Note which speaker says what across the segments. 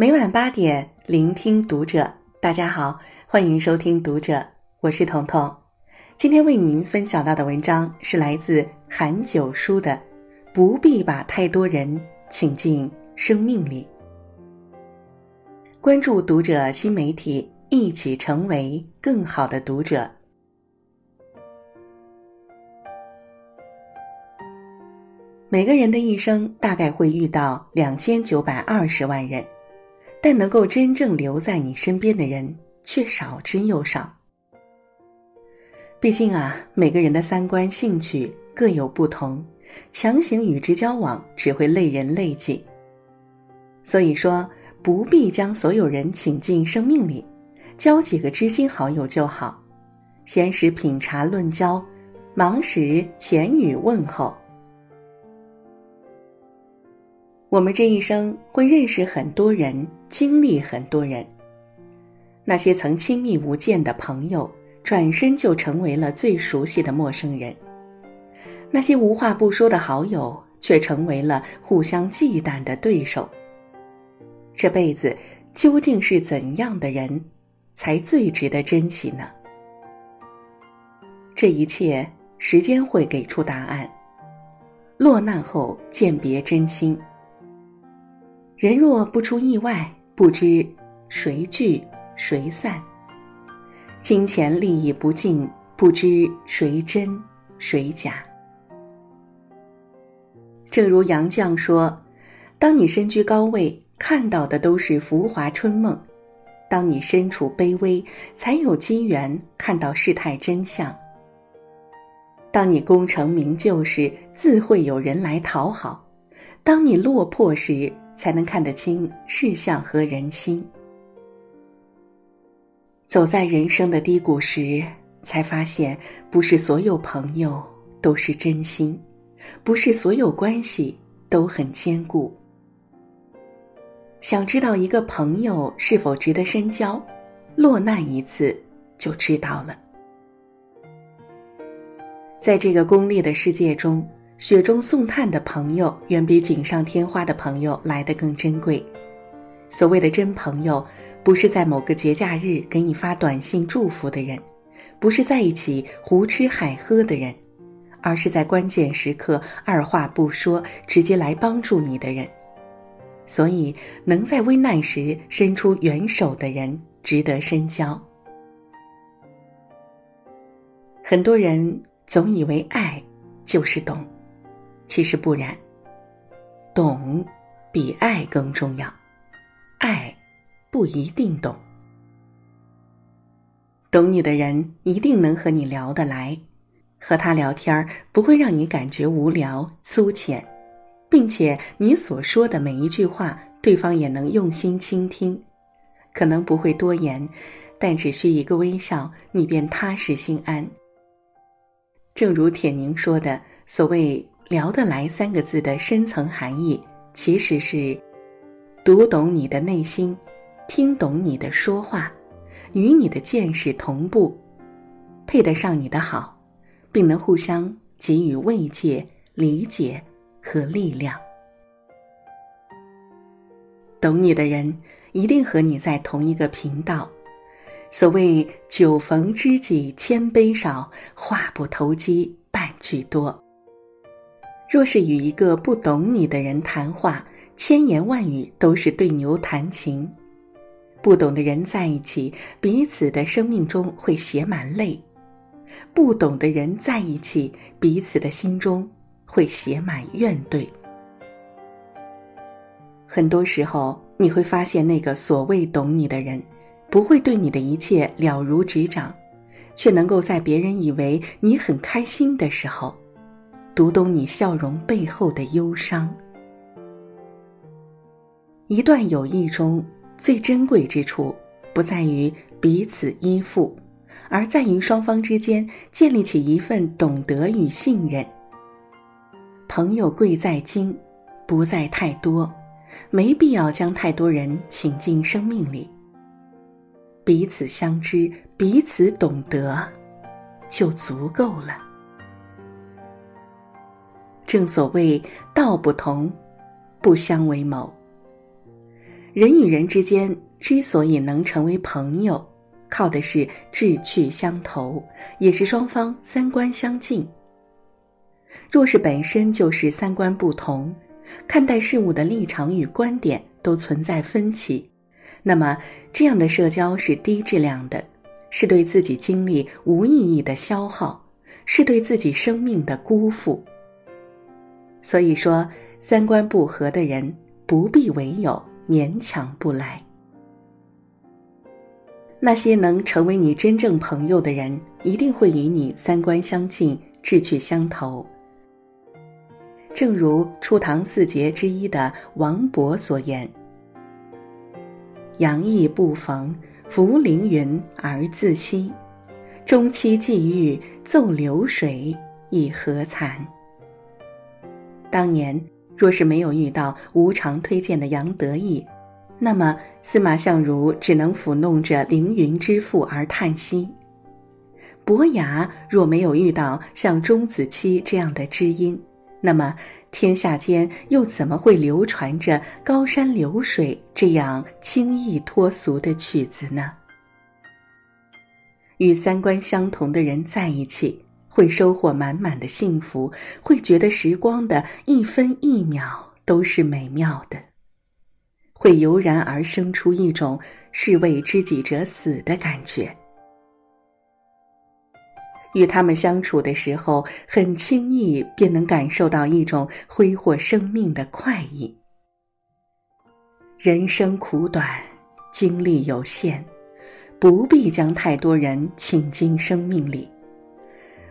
Speaker 1: 每晚八点，聆听读者。大家好，欢迎收听读者，我是彤彤。今天为您分享到的文章是来自韩九叔的《不必把太多人请进生命里》。关注读者新媒体，一起成为更好的读者。每个人的一生大概会遇到两千九百二十万人，但能够真正留在你身边的人却少之又少。毕竟啊，每个人的三观、兴趣各有不同，强行与之交往只会累人累己。所以说，不必将所有人请进生命里，交几个知心好友就好。闲时品茶论交，忙时浅语问候。我们这一生会认识很多人，经历很多人。那些曾亲密无间的朋友，转身就成为了最熟悉的陌生人；那些无话不说的好友，却成为了互相忌惮的对手。这辈子究竟是怎样的人，才最值得珍惜呢？这一切，时间会给出答案。落难后鉴别真心。人若不出意外，不知谁聚谁散；金钱利益不尽，不知谁真谁假。正如杨绛说：“当你身居高位，看到的都是浮华春梦；当你身处卑微，才有机缘看到事态真相。当你功成名就时，自会有人来讨好；当你落魄时，”才能看得清世相和人心。走在人生的低谷时，才发现不是所有朋友都是真心，不是所有关系都很坚固。想知道一个朋友是否值得深交，落难一次就知道了。在这个功利的世界中。雪中送炭的朋友远比锦上添花的朋友来得更珍贵。所谓的真朋友，不是在某个节假日给你发短信祝福的人，不是在一起胡吃海喝的人，而是在关键时刻二话不说直接来帮助你的人。所以，能在危难时伸出援手的人，值得深交。很多人总以为爱就是懂。其实不然，懂比爱更重要，爱不一定懂。懂你的人一定能和你聊得来，和他聊天不会让你感觉无聊粗浅，并且你所说的每一句话，对方也能用心倾听。可能不会多言，但只需一个微笑，你便踏实心安。正如铁凝说的，所谓。聊得来三个字的深层含义，其实是读懂你的内心，听懂你的说话，与你的见识同步，配得上你的好，并能互相给予慰藉、理解和力量。懂你的人一定和你在同一个频道。所谓酒逢知己千杯少，话不投机半句多。若是与一个不懂你的人谈话，千言万语都是对牛弹琴。不懂的人在一起，彼此的生命中会写满泪；不懂的人在一起，彼此的心中会写满怨怼。很多时候，你会发现，那个所谓懂你的人，不会对你的一切了如指掌，却能够在别人以为你很开心的时候。读懂你笑容背后的忧伤。一段友谊中最珍贵之处，不在于彼此依附，而在于双方之间建立起一份懂得与信任。朋友贵在精，不在太多，没必要将太多人请进生命里。彼此相知，彼此懂得，就足够了。正所谓道不同，不相为谋。人与人之间之所以能成为朋友，靠的是志趣相投，也是双方三观相近。若是本身就是三观不同，看待事物的立场与观点都存在分歧，那么这样的社交是低质量的，是对自己精力无意义的消耗，是对自己生命的辜负。所以说，三观不合的人不必为友，勉强不来。那些能成为你真正朋友的人，一定会与你三观相近、志趣相投。正如初唐四杰之一的王勃所言：“杨意不逢，浮凌云而自惜；终期际遇，奏流水，以何惭。”当年若是没有遇到无偿推荐的杨得意，那么司马相如只能抚弄着凌云之父而叹息；伯牙若没有遇到像钟子期这样的知音，那么，天下间又怎么会流传着“高山流水”这样轻易脱俗的曲子呢？与三观相同的人在一起，会收获满满的幸福，会觉得时光的一分一秒都是美妙的，会油然而生出一种“士为知己者死”的感觉。与他们相处的时候，很轻易便能感受到一种挥霍生命的快意。人生苦短，精力有限，不必将太多人请进生命里。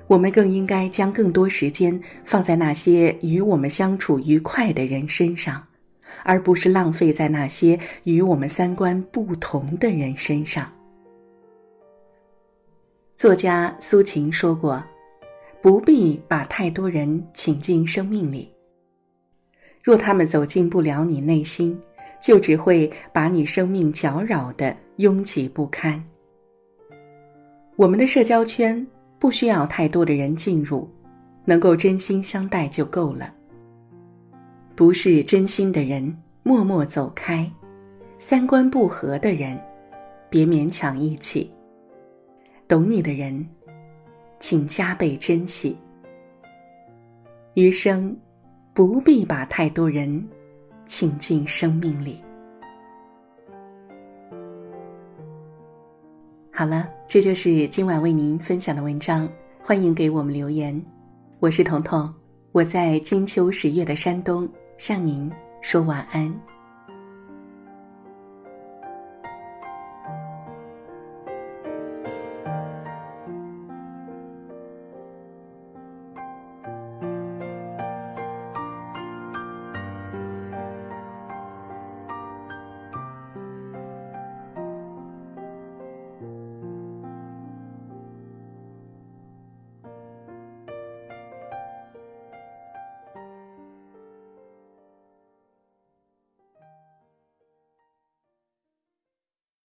Speaker 1: 我们更应该将更多时间放在那些与我们相处愉快的人身上，而不是浪费在那些与我们三观不同的人身上。作家苏秦说过：“不必把太多人请进生命里。若他们走进不了你内心，就只会把你生命搅扰的拥挤不堪。我们的社交圈不需要太多的人进入，能够真心相待就够了。不是真心的人，默默走开；三观不合的人，别勉强一起。”懂你的人，请加倍珍惜。余生，不必把太多人请进生命里。好了，这就是今晚为您分享的文章。欢迎给我们留言，我是彤彤，我在金秋十月的山东向您说晚安。